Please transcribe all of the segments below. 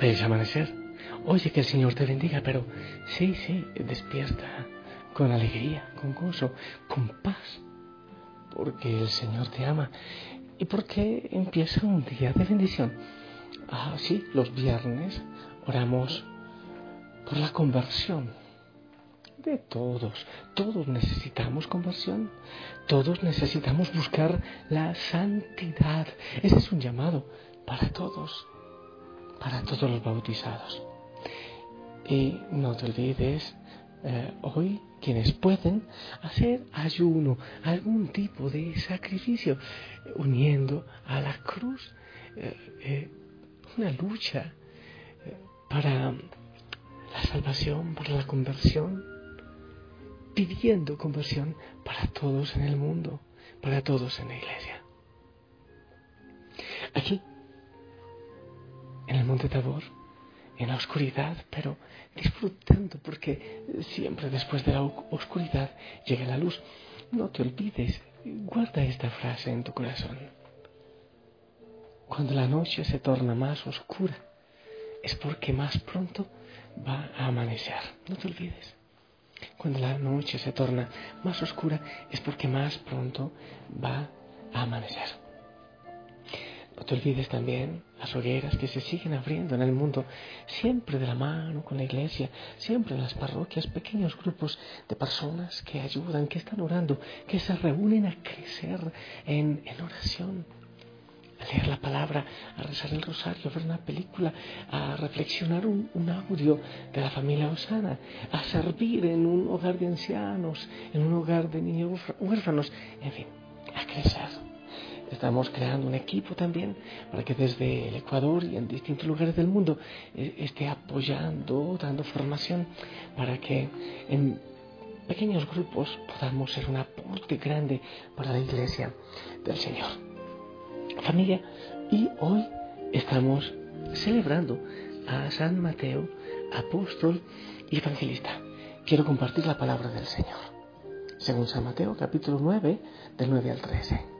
Feliz amanecer. Oye, que el Señor te bendiga, pero sí, sí, despierta con alegría, con gozo, con paz, porque el Señor te ama y porque empieza un día de bendición. Ah, sí, los viernes oramos por la conversión de todos. Todos necesitamos conversión. Todos necesitamos buscar la santidad. Ese es un llamado para todos, para todos los bautizados. Y no te olvides, eh, hoy quienes pueden hacer ayuno, algún tipo de sacrificio, uniendo a la cruz eh, eh, una lucha para la salvación, para la conversión, pidiendo conversión para todos en el mundo, para todos en la iglesia. Aquí, Monte Tabor, en la oscuridad, pero disfrutando, porque siempre después de la oscuridad llega la luz. No te olvides, guarda esta frase en tu corazón. Cuando la noche se torna más oscura, es porque más pronto va a amanecer. No te olvides. Cuando la noche se torna más oscura es porque más pronto va a amanecer. No te olvides también las hogueras que se siguen abriendo en el mundo, siempre de la mano con la iglesia, siempre en las parroquias, pequeños grupos de personas que ayudan, que están orando, que se reúnen a crecer en, en oración a leer la palabra, a rezar el rosario, a ver una película, a reflexionar un, audio de la familia Osana, a servir en un hogar de ancianos, en un hogar de niños huérfanos, en fin, a crecer. Estamos creando un equipo también para que desde el Ecuador y en distintos lugares del mundo eh, esté apoyando, dando formación para que en pequeños grupos podamos ser un aporte grande para la iglesia del Señor familia. Y hoy estamos celebrando a San Mateo, apóstol y evangelista. Quiero compartir la palabra del Señor. Según San Mateo, capítulo 9, del 9 al 13.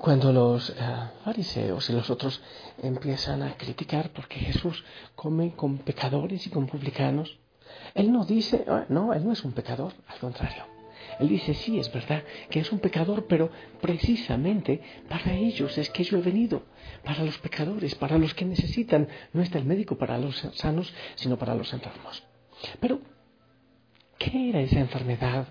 cuando los eh, fariseos y los otros empiezan a criticar porque Jesús come con pecadores y con publicanos, Él no dice, ah, no, Él no es un pecador, al contrario. Él dice, sí, es verdad que es un pecador, pero precisamente para ellos es que yo he venido, para los pecadores, para los que necesitan. No está el médico para los sanos, sino para los enfermos. Pero, ¿qué era esa enfermedad?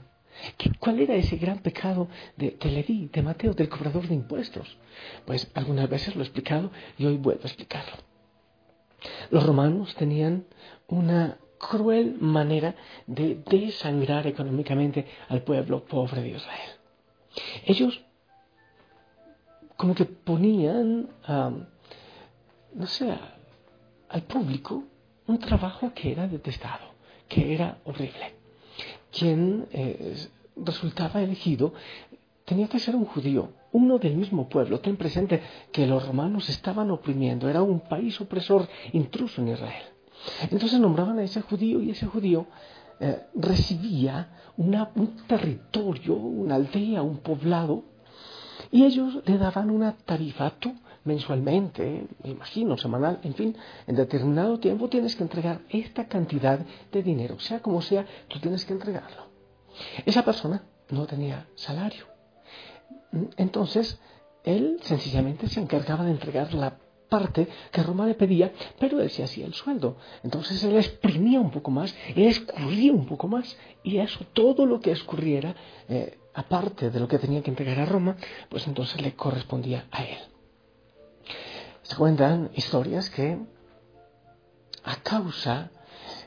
¿Cuál era ese gran pecado de, de de Mateo, del cobrador de impuestos? Pues algunas veces lo he explicado y hoy vuelvo a explicarlo. Los romanos tenían una cruel manera de desangrar económicamente al pueblo pobre de Israel. Ellos como que ponían, no sé, al público un trabajo que era detestado, que era horrible. Quien eh, resultaba elegido tenía que ser un judío, uno del mismo pueblo. Ten presente que los romanos estaban oprimiendo, era un país opresor intruso en Israel. Entonces nombraban a ese judío y ese judío eh, recibía un territorio, una aldea, un poblado, y ellos le daban una tarifato mensualmente, me imagino, semanal, en fin, en determinado tiempo tienes que entregar esta cantidad de dinero, sea como sea, tú tienes que entregarlo. Esa persona no tenía salario. Entonces, él sencillamente se encargaba de entregar la parte que Roma le pedía, pero él se hacía el sueldo. Entonces él exprimía un poco más, él escurría un poco más, y eso, todo lo que escurriera, eh, aparte de lo que tenía que entregar a Roma, pues entonces le correspondía a él. Se cuentan historias que a causa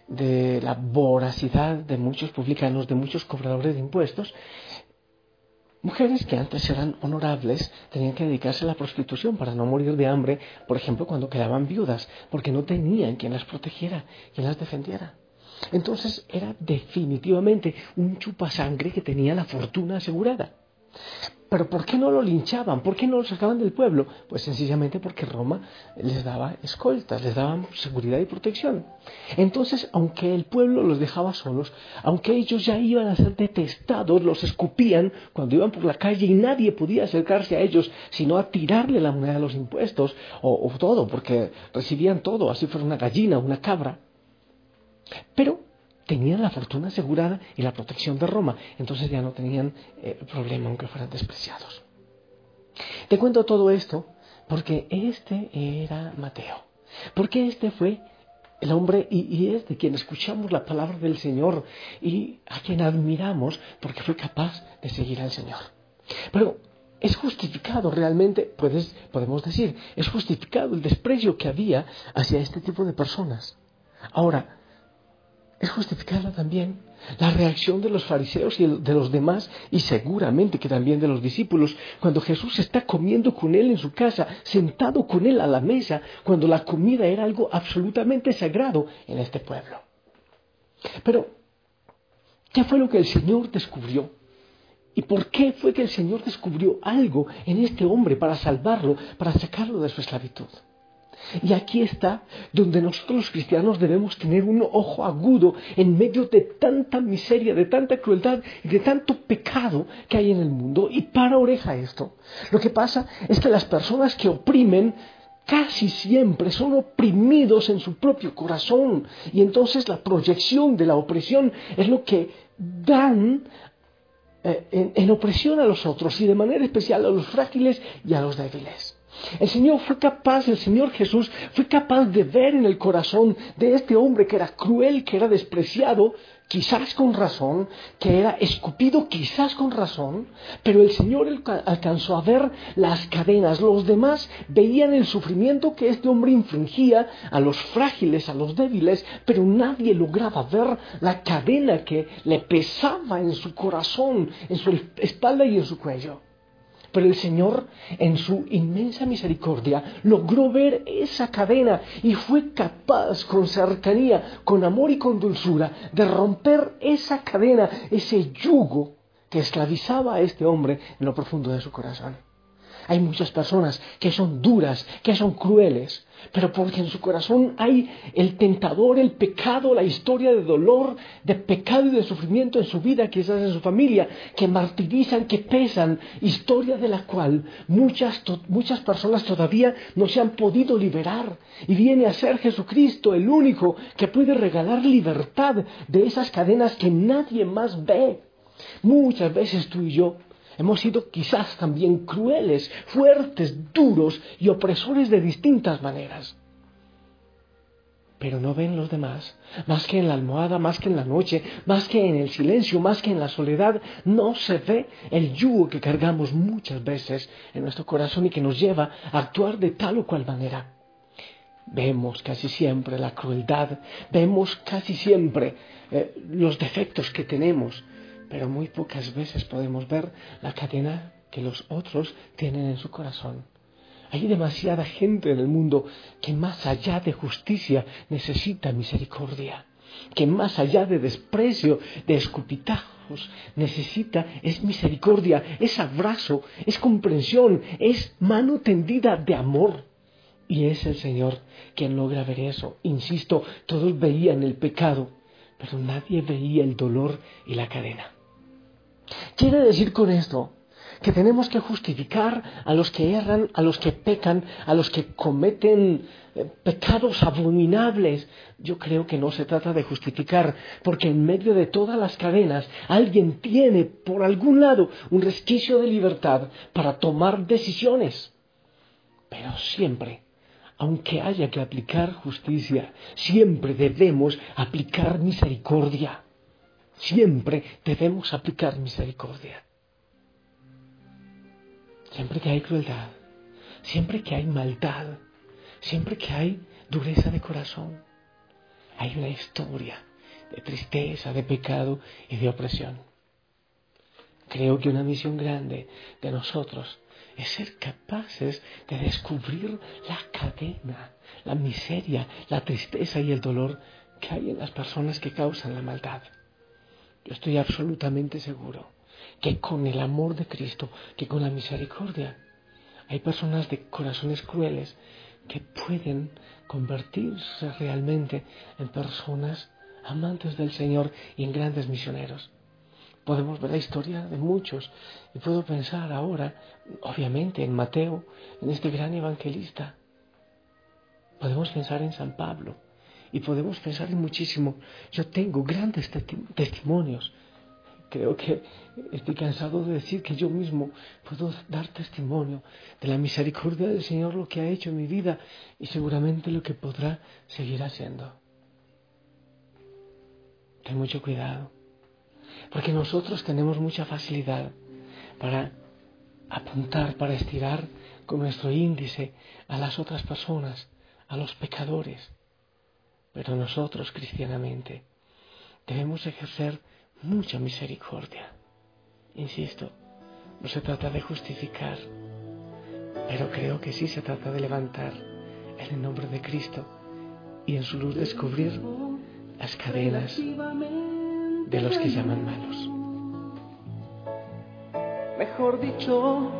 de la voracidad de muchos publicanos, de muchos cobradores de impuestos, mujeres que antes eran honorables tenían que dedicarse a la prostitución para no morir de hambre, por ejemplo, cuando quedaban viudas, porque no tenían quien las protegiera, quien las defendiera. Entonces era definitivamente un chupasangre que tenía la fortuna asegurada. Pero ¿por qué no lo linchaban? ¿Por qué no lo sacaban del pueblo? Pues sencillamente porque Roma les daba escoltas, les daba seguridad y protección. Entonces, aunque el pueblo los dejaba solos, aunque ellos ya iban a ser detestados, los escupían cuando iban por la calle y nadie podía acercarse a ellos sino a tirarle la moneda de los impuestos o, todo, porque recibían todo, así fuera una gallina una cabra. Pero tenían la fortuna asegurada y la protección de Roma, entonces ya no tenían eh, problema aunque fueran despreciados. Te cuento todo esto porque este era Mateo, porque este fue el hombre y, es de quien escuchamos la palabra del Señor y a quien admiramos porque fue capaz de seguir al Señor. Pero es justificado realmente, puedes, podemos decir, es justificado el desprecio que había hacia este tipo de personas. Ahora, es justificada también la reacción de los fariseos y de los demás y seguramente que también de los discípulos cuando Jesús está comiendo con él en su casa, sentado con él a la mesa, cuando la comida era algo absolutamente sagrado en este pueblo. Pero, ¿qué fue lo que el Señor descubrió? ¿Y por qué fue que el Señor descubrió algo en este hombre para salvarlo, para sacarlo de su esclavitud? Y aquí está donde nosotros los cristianos debemos tener un ojo agudo en medio de tanta miseria, de tanta crueldad y de tanto pecado que hay en el mundo. Y para oreja esto. Lo que pasa es que las personas que oprimen casi siempre son oprimidos en su propio corazón. Y entonces la proyección de la opresión es lo que dan eh, en, en opresión a los otros y de manera especial a los frágiles y a los débiles. El Señor fue capaz, el Señor Jesús fue capaz de ver en el corazón de este hombre que era cruel, que era despreciado, quizás con razón, que era escupido quizás con razón, pero el Señor alcanzó a ver las cadenas. Los demás veían el sufrimiento que este hombre infringía a los frágiles, a los débiles, pero nadie lograba ver la cadena que le pesaba en su corazón, en su espalda y en su cuello. Pero el Señor, en su inmensa misericordia, logró ver esa cadena y fue capaz, con cercanía, con amor y con dulzura, de romper esa cadena, ese yugo que esclavizaba a este hombre en lo profundo de su corazón. Hay muchas personas que son duras, que son crueles, pero porque en su corazón hay el tentador, el pecado, la historia de dolor, de pecado y de sufrimiento en su vida, quizás en su familia, que martirizan, que pesan, historia de la cual muchas, muchas personas todavía no se han podido liberar. Y viene a ser Jesucristo el único que puede regalar libertad de esas cadenas que nadie más ve. Muchas veces tú y yo Hemos sido quizás también crueles, fuertes, duros y opresores de distintas maneras. Pero no ven los demás, más que en la almohada, más que en la noche, más que en el silencio, más que en la soledad, no se ve el yugo que cargamos muchas veces en nuestro corazón y que nos lleva a actuar de tal o cual manera. Vemos casi siempre la crueldad, vemos casi siempre eh, los defectos que tenemos, pero muy pocas veces podemos ver la cadena que los otros tienen en su corazón. Hay demasiada gente en el mundo que más allá de justicia necesita misericordia, que más allá de desprecio, de escupitajos, necesita es misericordia, es abrazo, es comprensión, es mano tendida de amor. Y es el Señor quien logra ver eso. Insisto, todos veían el pecado, pero nadie veía el dolor y la cadena. Quiere decir con esto que tenemos que justificar a los que erran, a los que pecan, a los que cometen eh, pecados abominables. Yo creo que no se trata de justificar, porque en medio de todas las cadenas alguien tiene por algún lado un resquicio de libertad para tomar decisiones. Pero siempre aunque haya que aplicar justicia, siempre debemos aplicar misericordia. Siempre debemos aplicar misericordia. Siempre que hay crueldad, siempre que hay maldad, siempre que hay dureza de corazón, hay una historia de tristeza, de pecado y de opresión. Creo que una misión grande de nosotros es ser capaces de descubrir la cadena, la miseria, la tristeza y el dolor que hay en las personas que causan la maldad. Yo estoy absolutamente seguro que con el amor de Cristo, que con la misericordia, hay personas de corazones crueles que pueden convertirse realmente en personas amantes del Señor y en grandes misioneros podemos ver la historia de muchos. Y puedo pensar ahora, obviamente, en Mateo, en este gran evangelista. Podemos pensar en San Pablo y podemos pensar en muchísimo. Yo tengo grandes testimonios. Creo que estoy cansado de decir que yo mismo puedo dar testimonio de la misericordia del Señor, lo que ha hecho en mi vida y seguramente lo que podrá seguir haciendo. Ten mucho cuidado porque nosotros tenemos mucha facilidad para apuntar, para estirar con nuestro índice a las otras personas, a los pecadores. Pero nosotros, cristianamente, debemos ejercer mucha misericordia. Insisto, no se trata de justificar, pero creo que sí se trata de levantar en el nombre de Cristo y en su luz descubrir las cadenas de los que llaman malos. Mejor dicho,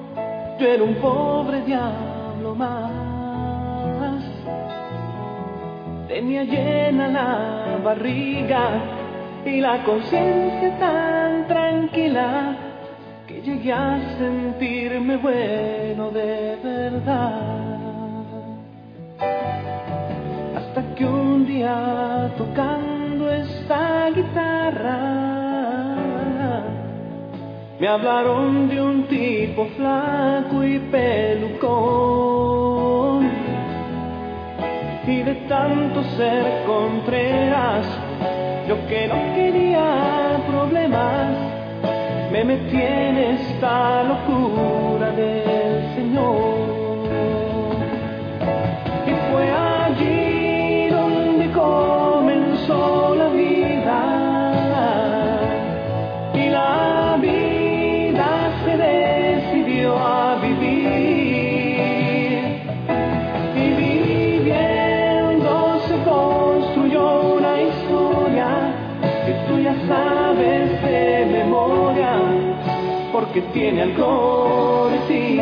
yo era un pobre diablo más. Tenía llena la barriga y la conciencia tan tranquila que llegué a sentirme bueno de verdad. Hasta que un día tocando esta guitarra, me hablaron de un tipo flaco y pelucón. Y de tanto ser contreras, yo que no quería problemas, me metí en esta locura que tiene algo de ti.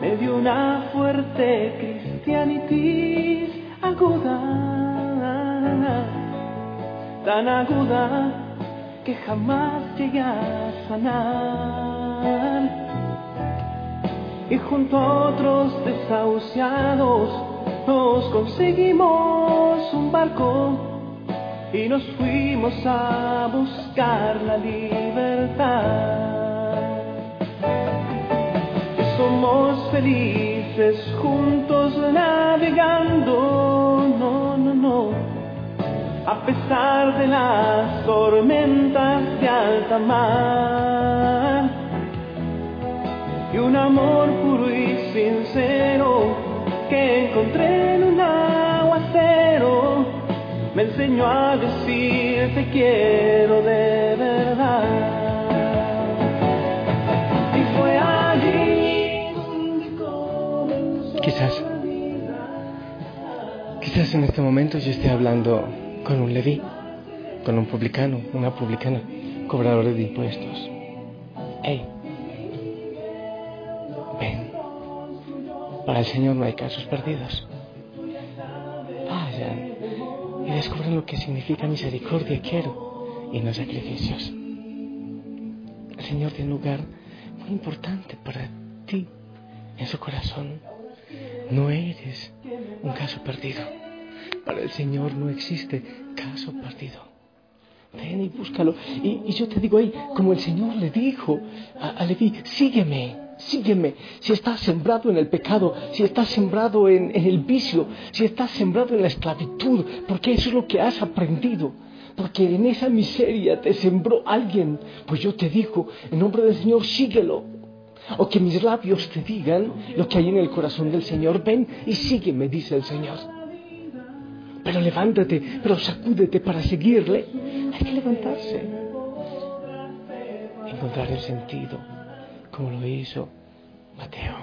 Me dio una fuerte cristianitis aguda, tan aguda que jamás llegué a sanar. Y junto a otros desahuciados nos conseguimos un barco y nos fuimos a buscar la libertad. somos felices juntos navegando, no, no, no, a pesar de las tormentas de alta mar. Y un amor puro y sincero que encontré en me enseñó a decir te quiero de verdad. Y fue allí Quizás, quizás en este momento yo esté hablando con un leví, con un publicano, una publicana, cobrador de impuestos. Hey, ven. Para el Señor no hay casos perdidos y descubren lo que significa misericordia, quiero, y no sacrificios. Señor tiene un lugar muy importante para ti en su corazón. No eres un caso perdido. Para el Señor no existe caso perdido. ven y búscalo. Y, yo te digo ahí, como el Señor le dijo a, Leví, sígueme, sígueme. Si estás sembrado en el pecado, si estás sembrado en, el vicio, si estás sembrado en la esclavitud, porque eso es lo que has aprendido porque en esa miseria te sembró alguien, pues yo te digo, en nombre del Señor, síguelo. O que mis labios te digan lo que hay en el corazón del Señor, ven y sígueme, dice el Señor. Pero levántate, pero sacúdete para seguirle. Hay que levantarse. Encontrar el sentido, como lo hizo Mateo.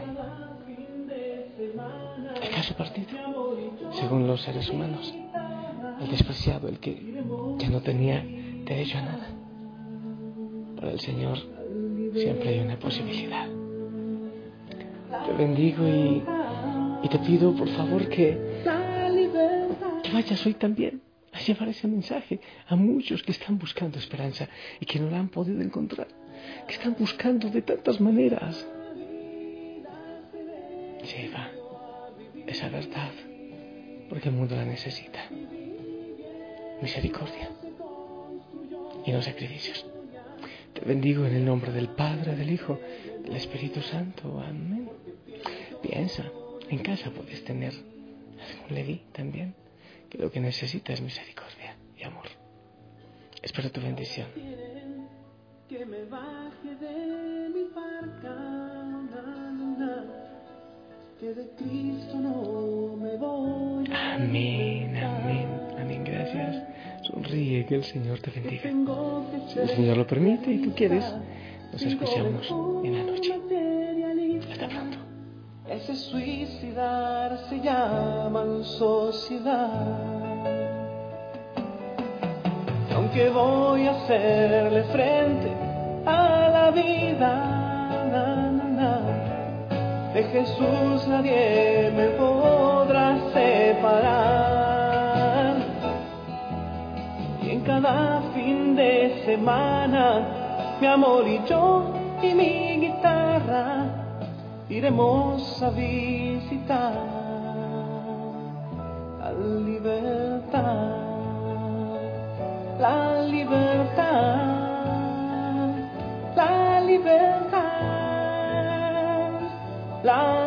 El caso partido, según los seres humanos el despreciado, el que ya no tenía derecho a nada. Para el Señor siempre hay una posibilidad. Te bendigo y, te pido por favor que vayas hoy también a llevar ese mensaje a muchos que están buscando esperanza y que no la han podido encontrar, que están buscando de tantas maneras. Lleva esa verdad, porque el mundo la necesita misericordia y no sacrificios. Te bendigo en el nombre del Padre, del Hijo, del Espíritu Santo. Amén. Piensa, en casa puedes tener algún Leví también, que lo que necesita es misericordia y amor. Espero tu bendición. Amén, amén. Amén, gracias. Sonríe, que el Señor te bendiga. Si el Señor lo permite y tú quieres, nos escuchamos en la noche. Hasta pronto. Ese suicidar se llama sociedad. Aunque voy a hacerle frente a la vida, de Jesús nadie me podrá separar. cada fin de semana, mi amor y yo y mi guitarra iremos a visitar la libertad, la libertad, la.